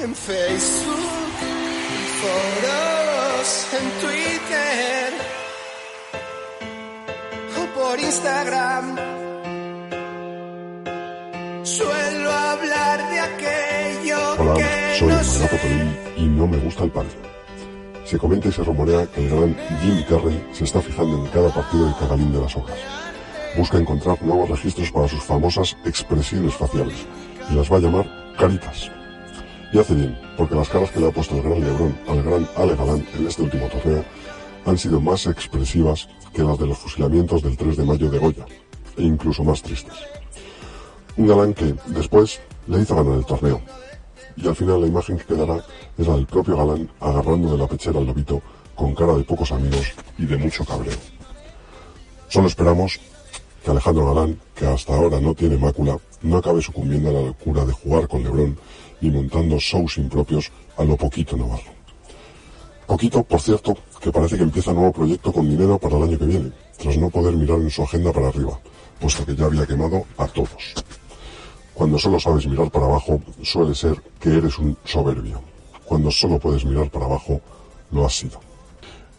en Facebook, en foros, en Twitter o por Instagram. Suelo hablar de aquello Hola, que soy no sé. Y no me gusta el pádel. Se comenta y se rumorea que el gran Jim Carrey se está fijando en cada partido de Cagalín de las Hojas. Busca encontrar nuevos registros para sus famosas expresiones faciales y las va a llamar caritas. Y hace bien, porque las caras que le ha puesto el gran Lebrón al gran Ale Galán en este último torneo han sido más expresivas que las de los fusilamientos del 3 de mayo de Goya, e incluso más tristes. Un galán que, después, le hizo ganar el torneo, y al final la imagen que quedará es la del propio galán agarrando de la pechera al lobito con cara de pocos amigos y de mucho cabreo. Solo esperamos que Alejandro Galán, que hasta ahora no tiene mácula, no acabe sucumbiendo a la locura de jugar con Lebrón y montando shows impropios a lo poquito Navarro. Poquito, por cierto, que parece que empieza nuevo proyecto con dinero para el año que viene, tras no poder mirar en su agenda para arriba, puesto que ya había quemado a todos. Cuando solo sabes mirar para abajo, suele ser que eres un soberbio. Cuando solo puedes mirar para abajo, lo has sido.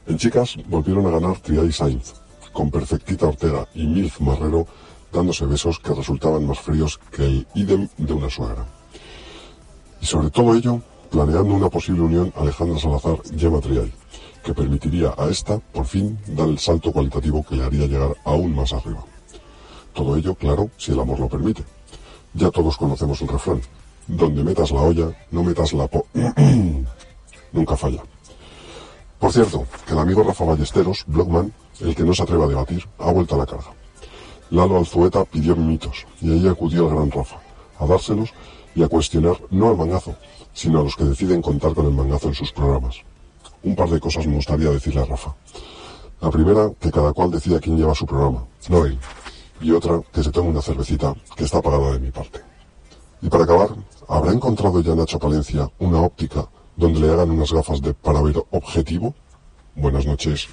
En chicas volvieron a ganar Triay Sainz, con Perfectita Ortega y Milf Marrero dándose besos que resultaban más fríos que el idem de una suegra. Y sobre todo ello, planeando una posible unión Alejandra Salazar-Gemma Triay, que permitiría a esta, por fin, dar el salto cualitativo que le haría llegar aún más arriba. Todo ello, claro, si el amor lo permite. Ya todos conocemos el refrán. Donde metas la olla, no metas la po... Nunca falla. Por cierto, que el amigo Rafa Ballesteros, Blogman, el que no se atreve a debatir, ha vuelto a la carga. Lalo Alzueta pidió mitos y allí acudió el gran Rafa, a dárselos y a cuestionar no al mangazo, sino a los que deciden contar con el mangazo en sus programas. Un par de cosas me gustaría decirle a Rafa. La primera, que cada cual decida quién lleva su programa, no él. Y otra, que se tome una cervecita, que está pagada de mi parte. Y para acabar, ¿habrá encontrado ya Nacho Palencia una óptica donde le hagan unas gafas de para ver objetivo? Buenas noches.